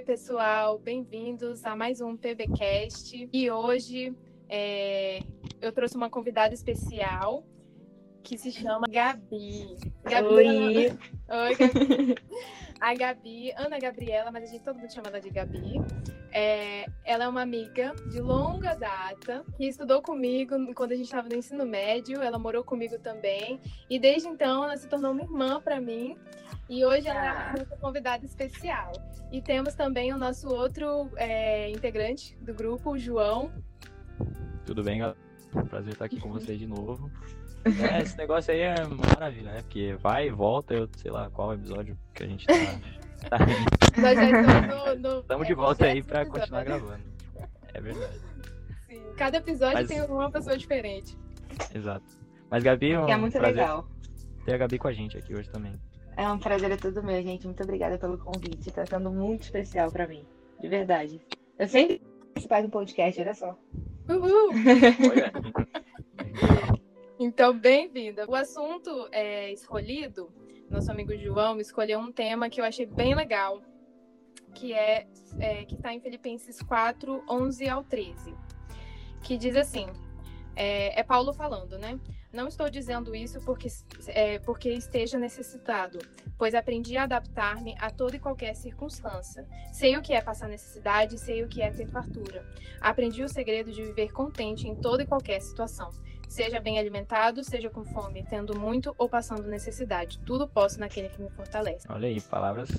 Oi, pessoal, bem-vindos a mais um PBcast. E hoje é, eu trouxe uma convidada especial que se chama Gabi. Gabi Oi. Oi, Gabi. A Gabi, Ana Gabriela, mas a gente todo mundo chama ela de Gabi. É, ela é uma amiga de longa data que estudou comigo quando a gente estava no ensino médio. Ela morou comigo também e desde então ela se tornou uma irmã para mim. E hoje ela é a nossa convidada especial. E temos também o nosso outro é, integrante do grupo, o João. Tudo bem, galera? Prazer estar aqui com vocês de novo. É, esse negócio aí é maravilha, né? Porque vai e volta, eu sei lá qual episódio que a gente tá. tá Nós já estamos no, no Estamos de volta aí pra continuar gravando. É verdade. Sim. Cada episódio Mas- tem uma pessoa diferente. Exato. Mas Gabi, é um é muito prazer legal. ter a Gabi com a gente aqui hoje também. É um prazer é tudo meu, gente. Muito obrigada pelo convite. Tá sendo muito especial pra mim. De verdade. Eu sempre participar do podcast, olha só. Uhul! Então, bem-vinda. O assunto é, escolhido, nosso amigo João escolheu um tema que eu achei bem legal, que é, é que está em Filipenses 4, 11 ao 13, que diz assim, é, é Paulo falando, né? Não estou dizendo isso porque, é, porque esteja necessitado, pois aprendi a adaptar-me a toda e qualquer circunstância. Sei o que é passar necessidade, sei o que é ter fartura. Aprendi o segredo de viver contente em toda e qualquer situação. Seja bem alimentado, seja com fome, tendo muito ou passando necessidade. Tudo posso naquele que me fortalece. Olha aí, palavras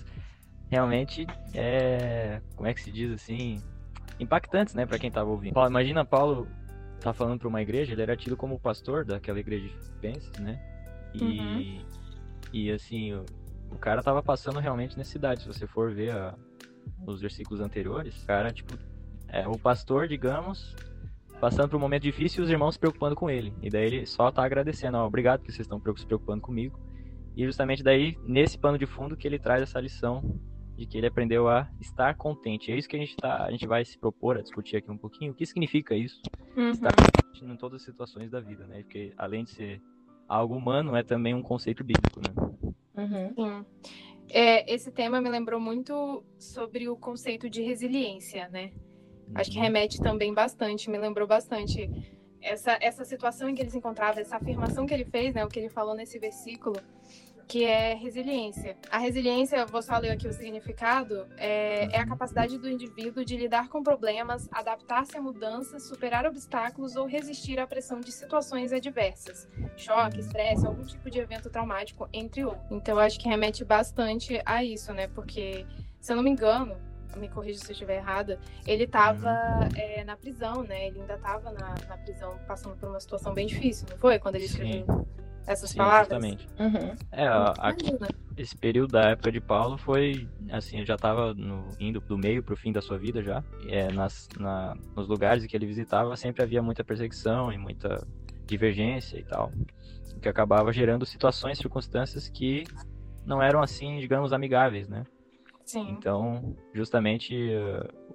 realmente, é... como é que se diz assim, impactantes, né, pra quem tava ouvindo. Paulo, imagina Paulo tá falando pra uma igreja, ele era tido como pastor daquela igreja de Filipenses, né, e, Uhum. e assim, o, o cara tava passando realmente necessidade, se você for ver a- os versículos anteriores, o cara, tipo, é o pastor, digamos, passando por um momento difícil e os irmãos se preocupando com ele, e daí ele só tá agradecendo, ó, obrigado que vocês estão se preocupando comigo, e justamente daí, nesse pano de fundo, que ele traz essa lição de que ele aprendeu a estar contente. É isso que a gente, tá, a gente vai se propor a discutir aqui um pouquinho. O que significa isso? Uhum. Estar contente em todas as situações da vida, né? Porque além de ser algo humano, é também um conceito bíblico, né? Uhum. Sim. É, esse tema me lembrou muito sobre o conceito de resiliência, né? Acho que Uhum. remete também bastante, me lembrou bastante essa, essa situação em que ele se encontrava, essa afirmação que ele fez, né? O que ele falou nesse versículo, que é resiliência. A resiliência, vou só ler aqui o significado, é, é a capacidade do indivíduo de lidar com problemas, adaptar-se a mudanças, superar obstáculos ou resistir à pressão de situações adversas, choque, estresse, algum tipo de evento traumático, entre outros. Então, acho que remete bastante a isso, né? Porque, se eu não me engano, me corrija se eu estiver errada, ele estava é, na prisão, né? Ele ainda estava na, na prisão, passando por uma situação bem difícil, não foi? Quando ele escreveu essas Sim, palavras. justamente. Uhum. É, a- a- esse período da época de Paulo foi, assim, ele já estava indo do meio pro fim da sua vida já. É, nas, na, nos lugares que ele visitava sempre havia muita perseguição e muita divergência e tal. O que acabava gerando situações, circunstâncias que não eram, assim, digamos, amigáveis, né? Sim. Então, justamente,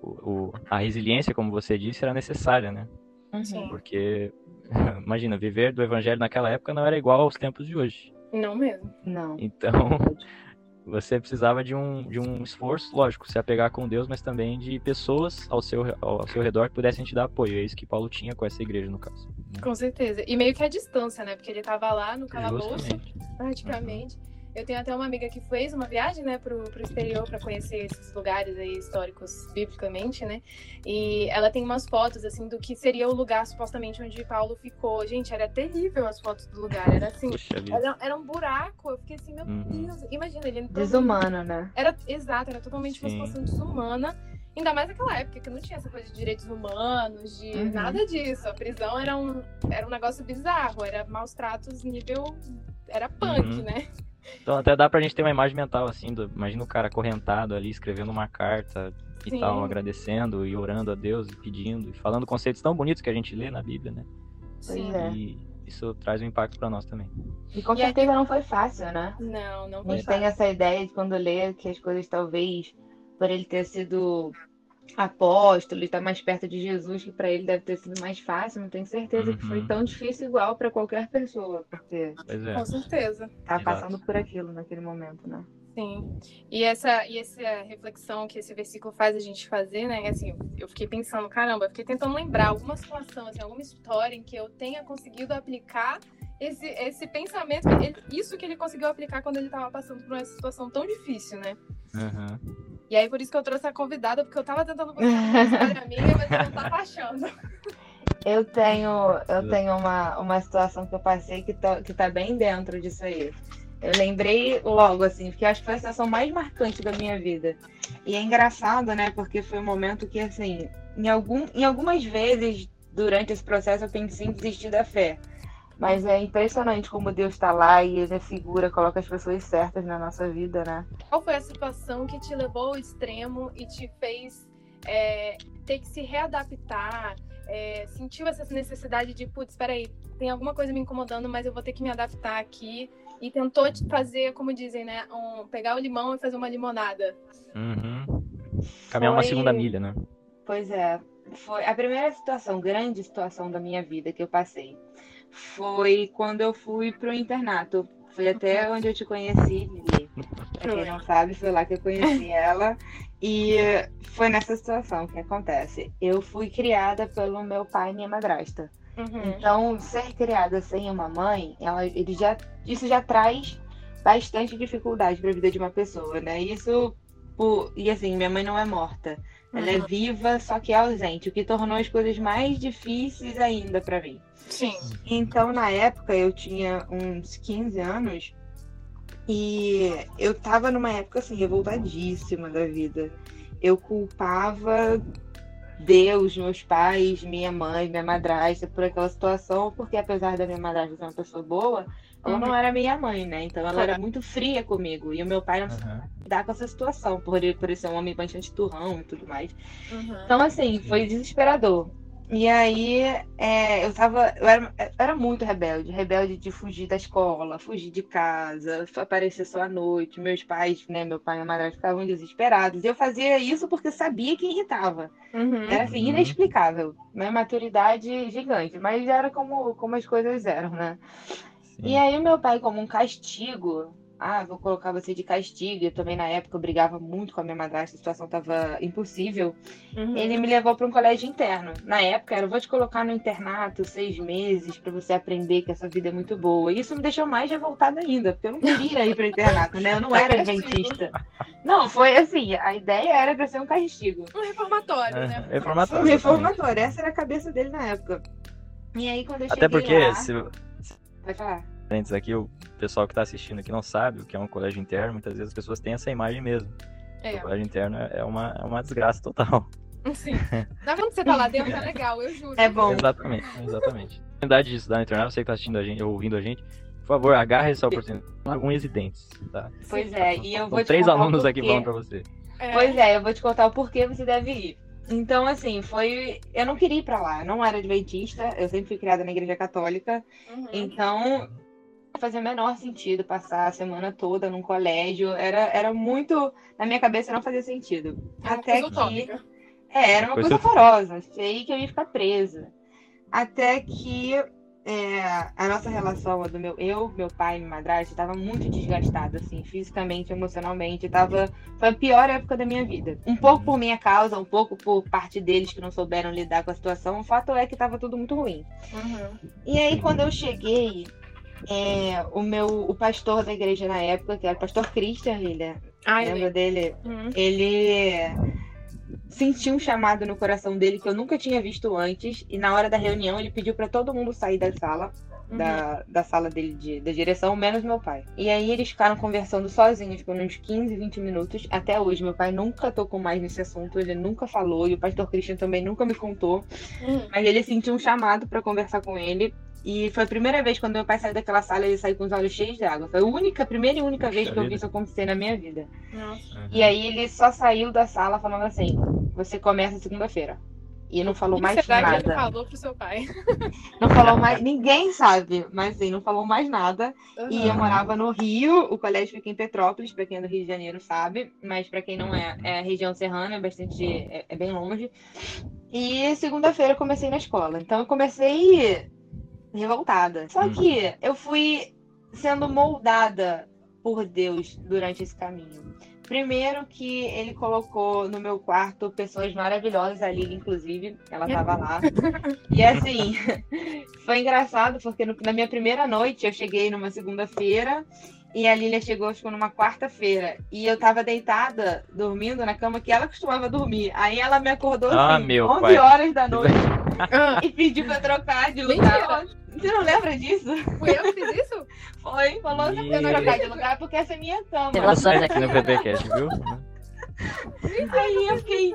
o, o- a resiliência, como você disse, era necessária, né? Uhum. Sim. Porque, imagina, viver do evangelho naquela época não era igual aos tempos de hoje. Não mesmo. Não. Então, você precisava de um, de um esforço, lógico, se apegar com Deus, mas também de pessoas ao seu, ao seu redor que pudessem te dar apoio. É isso que Paulo tinha com essa igreja, no caso. Com certeza. E meio que a distância, né? Porque ele estava lá no calabouço, Justamente. praticamente. Eu tenho até uma amiga que fez uma viagem, né, pro, pro exterior para conhecer esses lugares aí históricos biblicamente, né? E ela tem umas fotos, assim, do que seria o lugar supostamente onde Paulo ficou. Gente, era terrível as fotos do lugar. Era assim, era, era um buraco. Eu fiquei assim, meu Uhum. Deus. Imagina, ele entrou Desumano, né? Era, exato, era totalmente uma situação desumana. Ainda mais naquela época, que não tinha essa coisa de direitos humanos, de Uhum. nada disso. A prisão era um, era um negócio bizarro, era maus tratos nível. Era punk, Uhum. né? Então até dá pra gente ter uma imagem mental, assim, do, imagina o cara acorrentado ali, escrevendo uma carta e Sim. tal, agradecendo e orando a Deus e pedindo, e falando conceitos tão bonitos que a gente lê na Bíblia, né? Pois é. E isso traz um impacto pra nós também. E com E aí- certeza não foi fácil, né? Não, não A foi gente tem fácil. essa ideia de quando lê que as coisas talvez por ele ter sido apóstolo e estar mais perto de Jesus, que para ele deve ter sido mais fácil. Não tenho certeza que foi Uhum. tão difícil igual para qualquer pessoa, porque Pois é. Com certeza. tá Exato. passando por aquilo naquele momento, né? Sim. E essa, e essa reflexão que esse versículo faz a gente fazer, né? Assim, eu fiquei pensando, caramba, eu fiquei tentando lembrar alguma situação, assim, alguma história em que eu tenha conseguido aplicar esse, esse pensamento, ele, isso que ele conseguiu aplicar quando ele estava passando por uma situação tão difícil, né? Uhum. E aí, por isso que eu trouxe a convidada, porque eu tava tentando buscar uma história minha, mas eu não tava achando. Eu tenho, eu tenho uma, uma situação que eu passei que tá, que tá bem dentro disso aí. Eu lembrei logo, assim, porque acho que foi a situação mais marcante da minha vida. E é engraçado, né? Porque foi um momento que, assim, em, algum, em algumas vezes durante esse processo eu pensei em desistir da fé. Mas é impressionante como Deus está lá e ele é figura, coloca as pessoas certas na nossa vida, né? Qual foi a situação que te levou ao extremo e te fez é, ter que se readaptar? É, sentiu essa necessidade de, putz, espera aí, tem alguma coisa me incomodando, mas eu vou ter que me adaptar aqui. E tentou fazer, como dizem, né? Um, pegar o limão e fazer uma limonada. Uhum. Caminhar foi... uma segunda milha, né? Pois é. Foi a primeira situação, grande situação da minha vida que eu passei foi quando eu fui pro internato. Foi até onde eu te conheci, Lili. Pra quem não sabe, foi lá que eu conheci ela. E foi nessa situação que acontece. Eu fui criada pelo meu pai e minha madrasta. Uhum. Então, ser criada sem uma mãe, ela, ele já, isso já traz bastante dificuldade para a vida de uma pessoa, né? Isso, por, e assim, minha mãe não é morta. Ela é uhum. é viva, só que é ausente, o que tornou as coisas mais difíceis ainda para mim. Sim. Então, na época, eu tinha uns 15 anos e eu tava numa época assim, revoltadíssima da vida. Eu culpava Deus, meus pais, minha mãe, minha madrasta por aquela situação, porque apesar da minha madrasta ser uma pessoa boa, ela uhum. não era minha mãe, né? Então ela era muito fria comigo. E o meu pai não uhum. dá com essa situação, por ele, por ele ser um homem bastante turrão e tudo mais. Uhum. Então, assim, foi desesperador. E aí, é, eu tava. Eu era, eu era muito rebelde. Rebelde de fugir da escola, fugir de casa, aparecer só à noite. Meus pais, né, meu pai e minha madre ficavam desesperados. E eu fazia isso porque sabia que irritava. Uhum. Era assim, uhum. inexplicável. Minha maturidade gigante. Mas era como, como as coisas eram, né? Sim. E aí, meu pai, como um castigo, ah, vou colocar você de castigo. Eu também, na época, eu brigava muito com a minha madrasta, a situação estava impossível. Uhum. Ele me levou para um colégio interno. Na época, era: vou te colocar no internato seis meses para você aprender que essa vida é muito boa. E isso me deixou mais revoltada ainda, porque eu não queria ir para o internato, né? Eu não era adventista. Não, foi assim: a ideia era para ser um castigo. Um reformatório, é, né? Reformatório. Um reformatório. Essa era a cabeça dele na época. E aí, quando eu Até porque. Lá... Se... Pode falar parênteses aqui, o pessoal que está assistindo aqui não sabe o que é um colégio interno, muitas vezes as pessoas têm essa imagem mesmo. É. O colégio interno é uma, é uma desgraça total. Sim. Dá quando você tá lá dentro, é legal, eu juro. É bom. Exatamente, exatamente. A oportunidade de estudar no internato, você que está assistindo a gente, ouvindo a gente, por favor, agarre essa oportunidade com unhas e dentes, tá? Pois é, e eu vou te três alunos aqui falando para você. É. Pois é, eu vou te contar o porquê você deve ir. Então, assim, foi. Eu não queria ir pra lá, eu não era adventista, eu sempre fui criada na igreja católica. Uhum. Então, fazia o menor sentido passar a semana toda num colégio. Era, era muito. Na minha cabeça não fazia sentido. Até que. É, era uma coisa horrorosa. Sei que eu ia ficar presa. Até que é, a nossa relação, do meu, eu, meu pai e minha madrasta, estava muito desgastada, assim, fisicamente, emocionalmente. Tava, foi a pior época da minha vida. Um pouco por minha causa, um pouco por parte deles que não souberam lidar com a situação. O fato é que estava tudo muito ruim. Uhum. E aí, quando eu cheguei é, o meu o pastor da igreja na época, que era o pastor Christian Hillier, lembra dele? Uhum. Ele sentiu um chamado no coração dele que eu nunca tinha visto antes, e na hora da reunião ele pediu para todo mundo sair da sala. Uhum. Da, da sala dele de, da direção, menos meu pai. E aí eles ficaram conversando sozinhos por uns 15, 20 minutos. Até hoje, meu pai nunca tocou mais nesse assunto, ele nunca falou, e o pastor Christian também nunca me contou. Uhum. Mas ele sentiu um chamado para conversar com ele. E foi a primeira vez quando meu pai saiu daquela sala, ele saiu com os olhos cheios de água. Foi a única, primeira e única vez que eu vi isso acontecer na minha vida. Nossa. E aí ele só saiu da sala falando assim: você começa segunda-feira. E não falou mais será nada. Que ele falou pro seu pai. Não falou mais, ninguém sabe, mas assim, não falou mais nada. Uhum. E eu morava no Rio, o colégio fica em Petrópolis, para quem é do Rio de Janeiro sabe, mas para quem não é, é a região serrana, é bastante, é, é bem longe. E segunda-feira eu comecei na escola. Então eu comecei revoltada. Só hum. que eu fui sendo moldada por Deus durante esse caminho. Primeiro que ele colocou no meu quarto pessoas maravilhosas, a Lili, inclusive, ela tava lá. E assim, foi engraçado, porque no, na minha primeira noite eu cheguei numa segunda-feira e a Lilia chegou, tipo, numa quarta-feira. E eu tava deitada, dormindo na cama que ela costumava dormir. Aí ela me acordou, Ah, assim, meu 11 pai. horas da noite Ah, e pediu pra trocar de Mentira. lugar. Você não lembra disso? fui eu que fiz isso? Foi, falou que eu trocar de lugar porque essa é minha cama. Revelações aqui no PPCast, viu? Aí eu fiquei,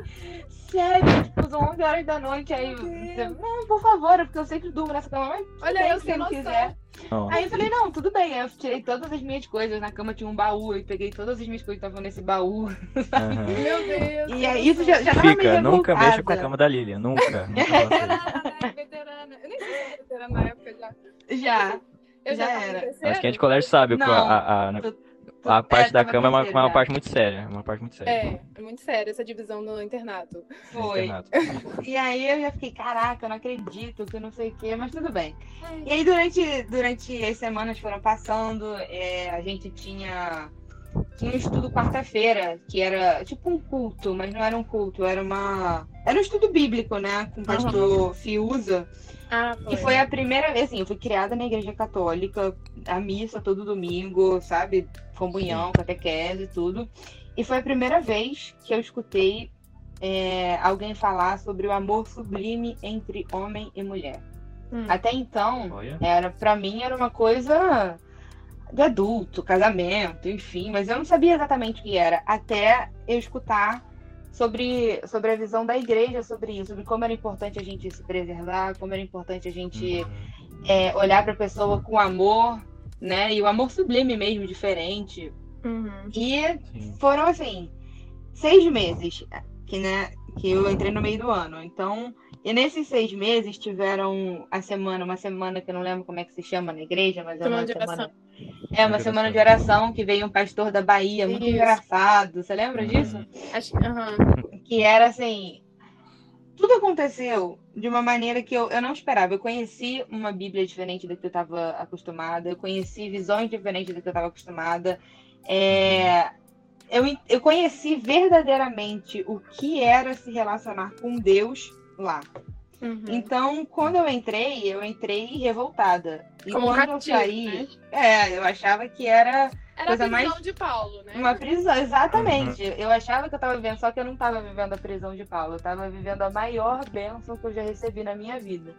sério, tipo, são 11 horas da noite. Aí, você, não, por favor, porque eu sempre durmo nessa cama, mas Olha, eu se noção. quiser. Não. Aí eu falei, não, tudo bem. Eu tirei todas as minhas coisas. Na cama tinha um baú, eu peguei todas as minhas coisas que estavam nesse baú. Aham. Meu Deus. E aí isso já, já tava meio Fica, nunca mexa com a cama da Lilian, nunca. Veterana, né? Veterana. Eu nem sei se eu era veterana na época já. Já. Eu já, Já era. Acho que a gente colégio sabe, Não. a, a, a, a parte é, da cama é uma, uma parte muito séria. é Uma parte muito séria. É, é muito sério essa divisão no internato. Foi. Internato. E aí eu já fiquei, caraca, eu não acredito, que não sei o quê, mas tudo bem. E aí durante, durante as semanas foram passando, é, a gente tinha, tinha um estudo quarta-feira, que era tipo um culto, mas não era um culto, era uma. Era um estudo bíblico, né? Com o pastor Fiuza. Ah, E foi a primeira vez, assim, eu fui criada na igreja católica, a missa todo domingo, sabe? Comunhão, catequese, tudo. E foi a primeira vez que eu escutei é, alguém falar sobre o amor sublime entre homem e mulher. Hum. Até então, Olha. era para mim era uma coisa de adulto, casamento, enfim, mas eu não sabia exatamente o que era, até eu escutar sobre, sobre a visão da igreja sobre isso, sobre como era importante a gente se preservar, como era importante a gente é, olhar para a pessoa com amor, né? E o amor sublime mesmo, diferente. Uhum. E Sim. foram assim, seis meses que, né, que eu entrei no meio do ano. Então, e nesses seis meses tiveram a semana, uma semana que eu não lembro como é que se chama na igreja, mas é Semana uma de semana. oração. É uma De semana de oração. que veio um pastor da Bahia, muito Isso. engraçado. Você lembra disso? Uhum. Acho que. aham. que era assim. Tudo aconteceu de uma maneira que eu, eu não esperava. Eu conheci uma Bíblia diferente da que eu estava acostumada, eu conheci visões diferentes da que eu estava acostumada. É, eu, eu conheci verdadeiramente o que era se relacionar com Deus lá. Uhum. Então, quando eu entrei, eu entrei revoltada. E Como quando eu cativo, saí, né? é, eu achava que era Era coisa a prisão mais- de Paulo, né? uma prisão, exatamente. Eu achava que eu tava vivendo, só que eu não tava vivendo a prisão de Paulo. Eu tava vivendo a maior bênção que eu já recebi na minha vida.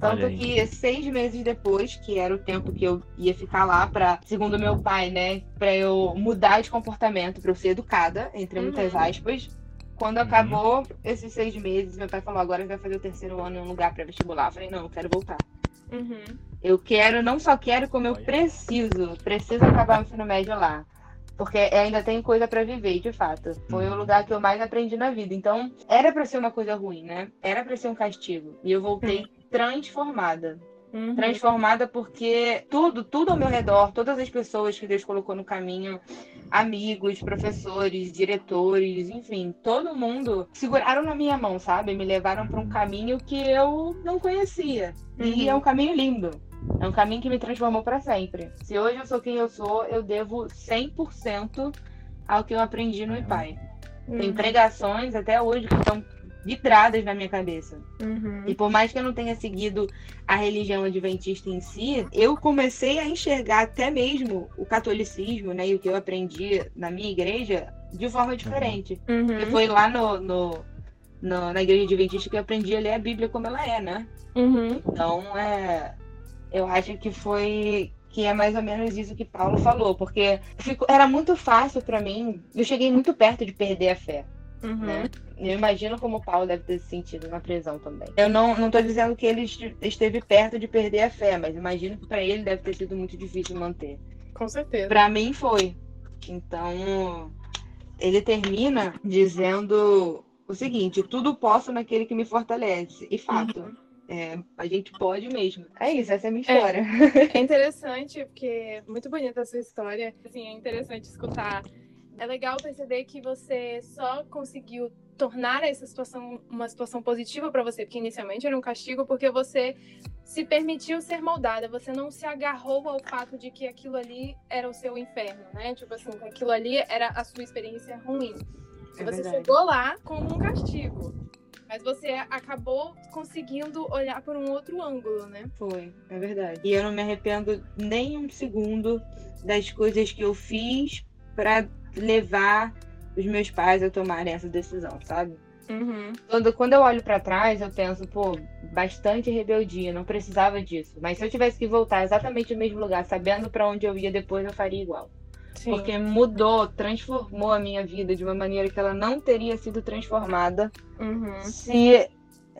Tanto que seis meses depois, que era o tempo que eu ia ficar lá pra, segundo meu pai, né, pra eu mudar de comportamento, pra eu ser educada, entre muitas Uhum. aspas. Quando Uhum. acabou esses seis meses, meu pai falou: agora vai fazer o terceiro ano em um lugar pra vestibular. Eu falei: não, eu quero voltar. Uhum. Eu quero, não só quero, como eu preciso. Preciso acabar o ensino médio lá. Porque ainda tem coisa pra viver, de fato. Foi o Uhum. lugar que eu mais aprendi na vida. Então, era pra ser uma coisa ruim, né? Era pra ser um castigo. E eu voltei transformada. Uhum. Transformada porque tudo, tudo ao meu redor, todas as pessoas que Deus colocou no caminho, amigos, professores, diretores, enfim, todo mundo seguraram na minha mão, sabe? Me levaram pra um caminho que eu não conhecia. E Uhum. é um caminho lindo. É um caminho que me transformou para sempre. Se hoje eu sou quem eu sou, eu devo 100% ao que eu aprendi no IPAI. Tem Uhum. pregações até hoje que estão vidradas na minha cabeça. Uhum. E por mais que eu não tenha seguido a religião adventista em si, eu comecei a enxergar até mesmo o catolicismo, né, e o que eu aprendi na minha igreja de forma diferente. Uhum. E foi lá no, no- no- na igreja adventista que eu aprendi a ler a Bíblia como ela é, né? Uhum. Então, é, eu acho que foi que é mais ou menos isso que Paulo falou, porque ficou- era muito fácil para mim. Eu cheguei muito perto de perder a fé, Uhum. né? Eu imagino como Paulo deve ter se sentido na prisão também. Eu não, não tô dizendo que ele este- esteve perto de perder a fé, mas imagino que para ele deve ter sido muito difícil manter. Com certeza. Para mim foi. Então, ele termina dizendo o seguinte: tudo posso naquele que me fortalece. E fato. É, a gente pode mesmo. É isso, essa é a minha história. É interessante, porque é muito bonita a sua história. Assim, é interessante escutar. É legal perceber que você só conseguiu tornar essa situação uma situação positiva para você, porque inicialmente era um castigo porque você se permitiu ser moldada, você não se agarrou ao fato de que aquilo ali era o seu inferno, né? Tipo assim, que aquilo ali era a sua experiência ruim. É você verdade. chegou lá como um castigo. Mas você acabou conseguindo olhar por um outro ângulo, né? Foi, é verdade. E eu não me arrependo nem um segundo das coisas que eu fiz para levar os meus pais a tomarem essa decisão, sabe? Uhum. Quando, quando eu olho para trás, eu penso, pô, bastante rebeldia, não precisava disso. Mas se eu tivesse que voltar exatamente no mesmo lugar, sabendo para onde eu ia depois, eu faria igual. Sim. Porque mudou, transformou a minha vida de uma maneira que ela não teria sido transformada uhum. se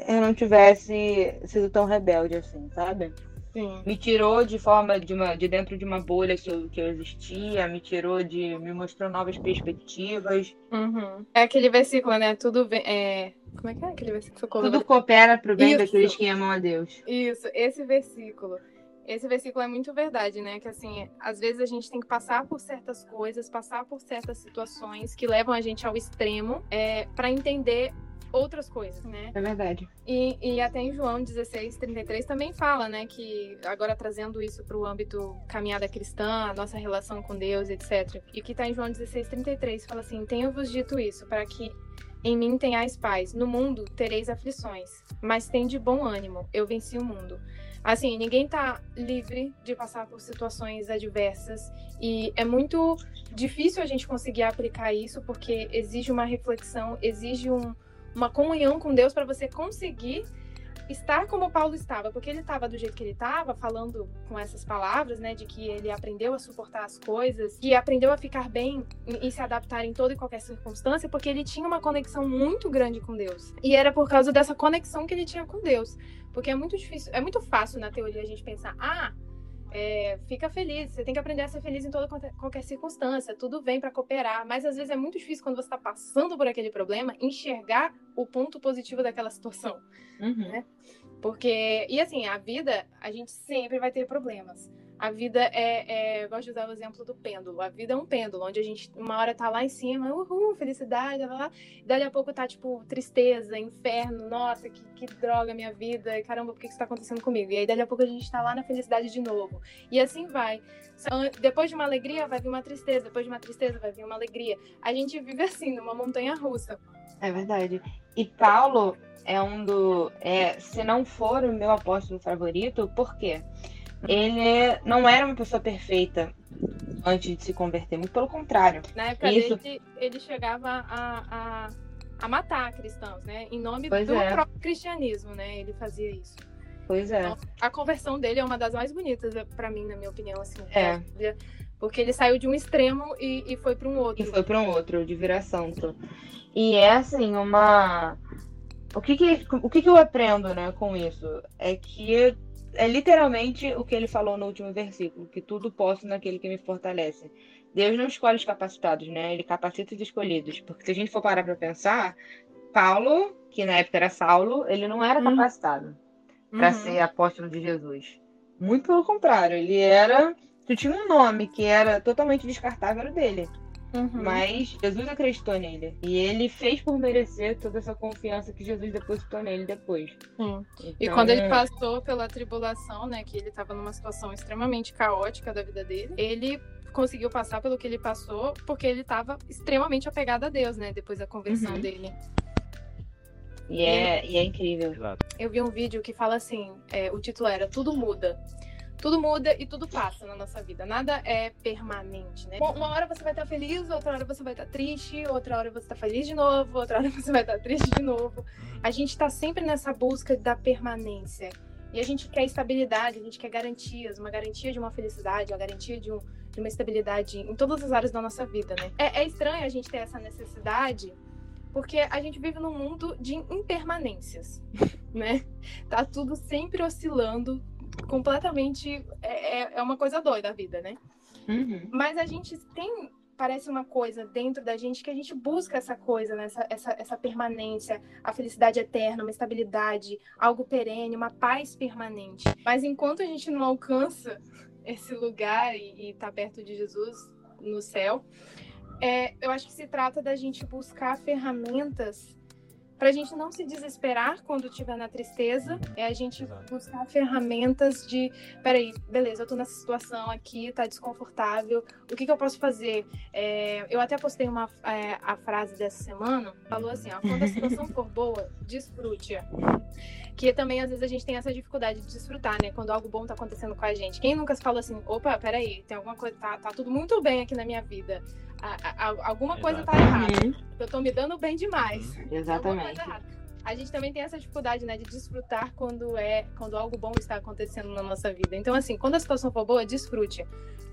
eu não tivesse sido tão rebelde assim, sabe? Sim. Me tirou de forma de uma de dentro de uma bolha que eu, que eu existia, me tirou de. me mostrou novas perspectivas. Uhum. É aquele versículo, né? Tudo vem. É... Como é que é aquele versículo? Tudo coopera para o bem Isso. daqueles que amam a Deus. Isso, esse versículo. Esse versículo é muito verdade, né? Que assim, às vezes a gente tem que passar por certas coisas, passar por certas situações que levam a gente ao extremo é, para entender outras coisas, né? É verdade. E, e até em João 16, 33 também fala, né? Que agora trazendo isso para o âmbito caminhada cristã, a nossa relação com Deus, etc. E que está em João 16, 33 fala assim: Tenho-vos dito isso para que em mim tenhais paz. No mundo tereis aflições, mas tem de bom ânimo. Eu venci o mundo. Assim, ninguém tá livre de passar por situações adversas e é muito difícil a gente conseguir aplicar isso porque exige uma reflexão, exige um, uma comunhão com Deus para você conseguir estar como Paulo estava, porque ele estava do jeito que ele estava, falando com essas palavras, né, de que ele aprendeu a suportar as coisas, que aprendeu a ficar bem e, se adaptar em toda e qualquer circunstância, porque ele tinha uma conexão muito grande com Deus. E era por causa dessa conexão que ele tinha com Deus, porque é muito difícil, é muito fácil na teoria a gente pensar, ah, é, fica feliz, você tem que aprender a ser feliz em toda qualquer circunstância, tudo vem para cooperar, mas às vezes é muito difícil quando você está passando por aquele problema enxergar o ponto positivo daquela situação, uhum. né? Porque, e assim, a vida, a gente sempre vai ter problemas. A vida é, é, eu gosto de usar o exemplo do pêndulo. A vida é um pêndulo, onde a gente uma hora tá lá em cima, uhul, felicidade, lá, lá. Dali a pouco tá tipo tristeza, inferno, nossa, que, que droga minha vida, caramba, por que isso tá acontecendo comigo? E aí dali a pouco a gente tá lá na felicidade de novo. E assim vai. Depois de uma alegria vai vir uma tristeza, depois de uma tristeza vai vir uma alegria. A gente vive assim, numa montanha russa. É verdade. E Paulo é um do. É, se não for o meu apóstolo favorito, por quê? Ele não era uma pessoa perfeita antes de se converter, muito pelo contrário. Na época Isso... dele, ele chegava a, a, a, matar cristãos, né? Em nome pois do é. próprio cristianismo, né? Ele fazia isso. Pois é. Então, a conversão dele é uma das mais bonitas, para mim, na minha opinião, assim. É. Porque ele saiu de um extremo e, e foi para um outro. E foi para um outro, de virar santo. E é assim, uma. O que que, o que que eu aprendo, né, com isso? É que é literalmente o que ele falou no último versículo, que tudo posso naquele que me fortalece. Deus não escolhe os capacitados, né? Ele capacita os escolhidos. Porque se a gente for parar para pensar, Paulo, que na época era Saulo, ele não era uhum. capacitado uhum. para ser apóstolo de Jesus. Muito pelo contrário, ele era. Tu tinha um nome que era totalmente descartável, era dele. Uhum. Mas Jesus acreditou nele. E ele fez por merecer toda essa confiança que Jesus depositou nele depois. Então... E quando ele passou pela tribulação, né, que ele estava numa situação extremamente caótica da vida dele, ele conseguiu passar pelo que ele passou porque ele estava extremamente apegado a Deus, né, depois da conversão uhum. dele. E é, e é incrível. Eu vi um vídeo que fala assim: é, o título era Tudo Muda tudo muda e tudo passa na nossa vida. Nada é permanente, né? Uma hora você vai estar feliz, outra hora você vai estar triste, outra hora você está feliz de novo, outra hora você vai estar triste de novo. A gente está sempre nessa busca da permanência. E a gente quer estabilidade, a gente quer garantias, uma garantia de uma felicidade, uma garantia de, um, de uma estabilidade em todas as áreas da nossa vida, né? É, é estranho a gente ter essa necessidade porque a gente vive num mundo de impermanências, né? Tá tudo sempre oscilando, completamente. É, é, é uma coisa doida a vida, né? Uhum. Mas a gente tem parece uma coisa dentro da gente que a gente busca essa coisa, né? essa, essa, essa permanência, a felicidade eterna, uma estabilidade, algo perene, uma paz permanente. Mas enquanto a gente não alcança esse lugar e está perto de Jesus no céu, é, eu acho que se trata da gente buscar ferramentas para a gente não se desesperar quando estiver na tristeza, é a gente Exato. buscar ferramentas de, peraí, beleza, eu tô nessa situação aqui, tá desconfortável, o que, que eu posso fazer? É, eu até postei uma, é, a frase dessa semana, falou assim, ó, quando a situação for boa, desfrute-a. Que também, às vezes, a gente tem essa dificuldade de desfrutar, né? Quando algo bom tá acontecendo com a gente. Quem nunca falou assim, opa, peraí, tem alguma coisa, tá, tá tudo muito bem aqui na minha vida. A, a, alguma coisa tá errada. Uhum. Eu tô me dando bem demais. Uhum. Exatamente. A gente também tem essa dificuldade, né, de desfrutar quando é, quando algo bom está acontecendo na nossa vida. Então, assim, quando a situação for boa, desfrute.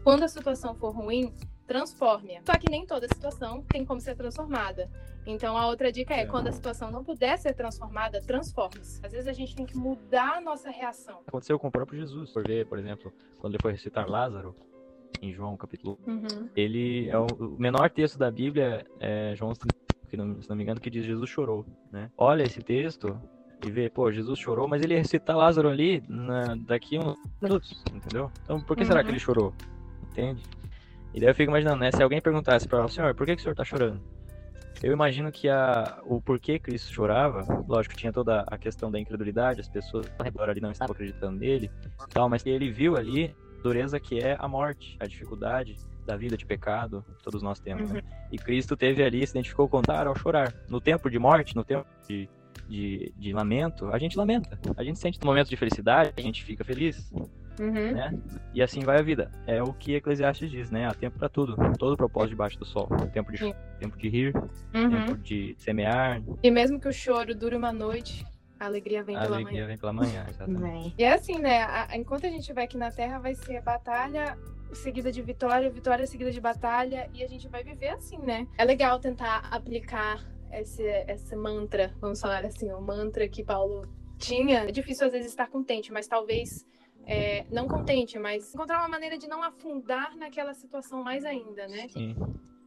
Quando a situação for ruim, transforme. Só que nem toda situação tem como ser transformada. Então, a outra dica é, é. quando a situação não puder ser transformada, transforme-se. Às vezes a gente tem que mudar a nossa reação. Aconteceu com o próprio Jesus. Por ver, por exemplo, quando ele foi recitar Lázaro, em João capítulo uhum. ele é o, menor texto da Bíblia, é João, se não me engano, que diz Jesus chorou, né? Olha esse texto e vê, pô, Jesus chorou, mas ele recita Lázaro ali na, daqui uns minutos, entendeu? Então, por que uhum. será que uhum. ele chorou? Entende? E daí eu fico imaginando, né? Se alguém perguntasse para o senhor, por que, que o senhor tá chorando? Eu imagino que a, o porquê Cristo chorava, lógico, tinha toda a questão da incredulidade, as pessoas ao redor ali não estavam acreditando nele, tal, mas ele viu ali dureza que é a morte, a dificuldade da vida de pecado, todos nós temos, né? uhum. né? E Cristo teve ali, se identificou com dar ao chorar. No tempo de morte, no tempo de, de, de, lamento, a gente lamenta. A gente sente no momento de felicidade, a gente fica feliz. Uhum. Né? E assim vai a vida. É o que Eclesiastes diz, né? Há tempo para tudo. Todo propósito debaixo do sol. Tempo de, tempo de rir, uhum. tempo de semear. E mesmo que o choro dure uma noite, a alegria vem a pela alegria manhã. vem pela manhã, exatamente. E é assim, né? A, enquanto a gente vai aqui na Terra, vai ser batalha seguida de vitória, vitória seguida de batalha, e a gente vai viver assim, né? É legal tentar aplicar esse, esse mantra, vamos falar assim, o mantra que Paulo tinha. É difícil às vezes estar contente, mas talvez é, não contente, mas encontrar uma maneira de não afundar naquela situação mais ainda, né? Sim.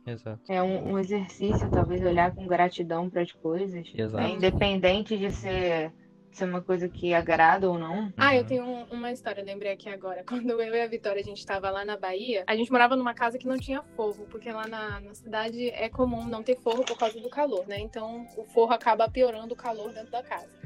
Exato. É um, um exercício, talvez, olhar com gratidão para as coisas. Exato. É, independente de ser, ser uma coisa que agrada ou não. Ah, eu tenho um, uma história, lembrei aqui agora. Quando eu e a Vitória, a gente estava lá na Bahia, a gente morava numa casa que não tinha forro, porque lá na, na cidade é comum não ter forro por causa do calor, né? Então o forro acaba piorando o calor dentro da casa.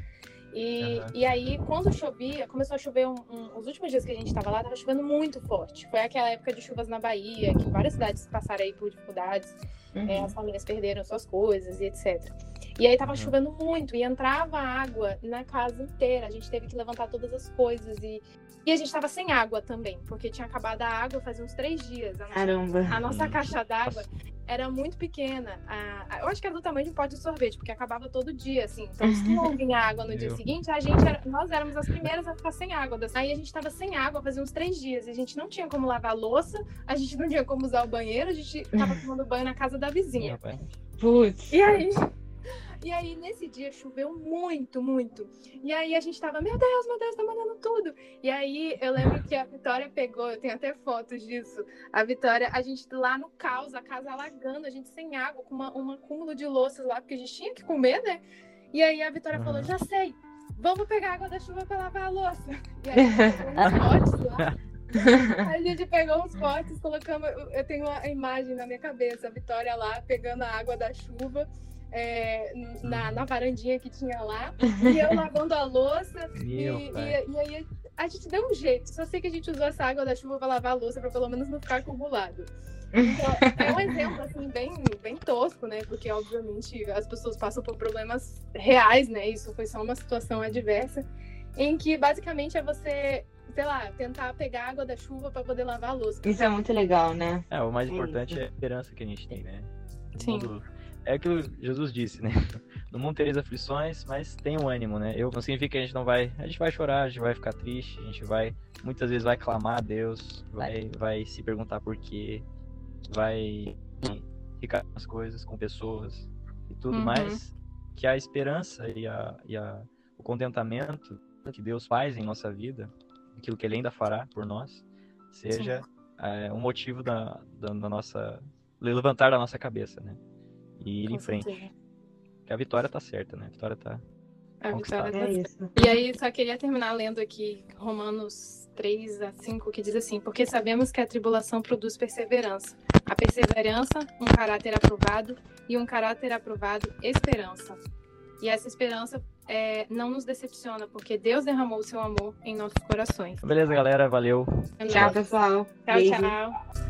E, uhum. e aí, quando chovia, começou a chover um, um, os últimos dias que a gente estava lá, estava chovendo muito forte. Foi aquela época de chuvas na Bahia, que várias cidades passaram aí por dificuldades, uhum. é, as famílias perderam suas coisas e etc. E aí tava chovendo muito e entrava água na casa inteira. A gente teve que levantar todas as coisas e, e a gente tava sem água também, porque tinha acabado a água fazia uns três dias. A nossa, Caramba! A nossa caixa d'água era muito pequena. eu acho que era do tamanho de um pote de sorvete, porque acabava todo dia, assim. Então, se não vinha água no dia seguinte, a gente era, nós éramos as primeiras a ficar sem água. Aí a gente tava sem água fazia uns três dias. E a gente não tinha como lavar a louça, a gente não tinha como usar o banheiro, a gente tava tomando banho na casa da vizinha. Putz. E aí, e aí, nesse dia, choveu muito, muito. E aí a gente tava, meu Deus, meu Deus, tá mandando tudo. E aí eu lembro que a Vitória pegou, eu tenho até fotos disso. A Vitória, a gente lá no caos, a casa alagando, a gente sem água, com uma, um acúmulo de louças lá, porque a gente tinha que comer, né? E aí a Vitória uhum. falou, já sei, vamos pegar água da chuva para lavar a louça. E aí uns potes lá. a gente pegou uns potes, colocamos. Eu tenho uma imagem na minha cabeça, a Vitória lá pegando a água da chuva é, na, na varandinha que tinha lá, e eu lavando a louça, e, e, e, aí a gente deu um jeito. Só sei que a gente usou essa água da chuva para lavar a louça, para pelo menos não ficar acumulado. Então, é um exemplo, assim, bem, bem tosco, né? Porque, obviamente, as pessoas passam por problemas reais, né? Isso foi só uma situação adversa, em que, basicamente, é você sei lá, tentar pegar água da chuva para poder lavar a louça. Isso é muito legal, né? É, o mais importante é a esperança que a gente tem, né? Sim. É o que Jesus disse, né? No mundo tereis aflições, mas tem um ânimo, né? Eu não significa que a gente não vai. A gente vai chorar, a gente vai ficar triste, a gente vai. Muitas vezes vai clamar a Deus, vai, vai se perguntar por quê, vai ficar com as coisas, com pessoas e tudo uhum. mais. Que a esperança e, a, e a, o contentamento que Deus faz em nossa vida, aquilo que Ele ainda fará por nós, seja é, um motivo da, da, da nossa. levantar da nossa cabeça, né? E ir Com em frente. Certeza. Que a vitória tá certa, né? A vitória tá. A vitória tá é isso. E aí, só queria terminar lendo aqui Romanos 3 a 5, que diz assim: Porque sabemos que a tribulação produz perseverança. A perseverança, um caráter aprovado, e um caráter aprovado, esperança. E essa esperança é, não nos decepciona, porque Deus derramou o seu amor em nossos corações. Beleza, galera. Valeu. Tchau, pessoal. Tchau, Beijo. tchau.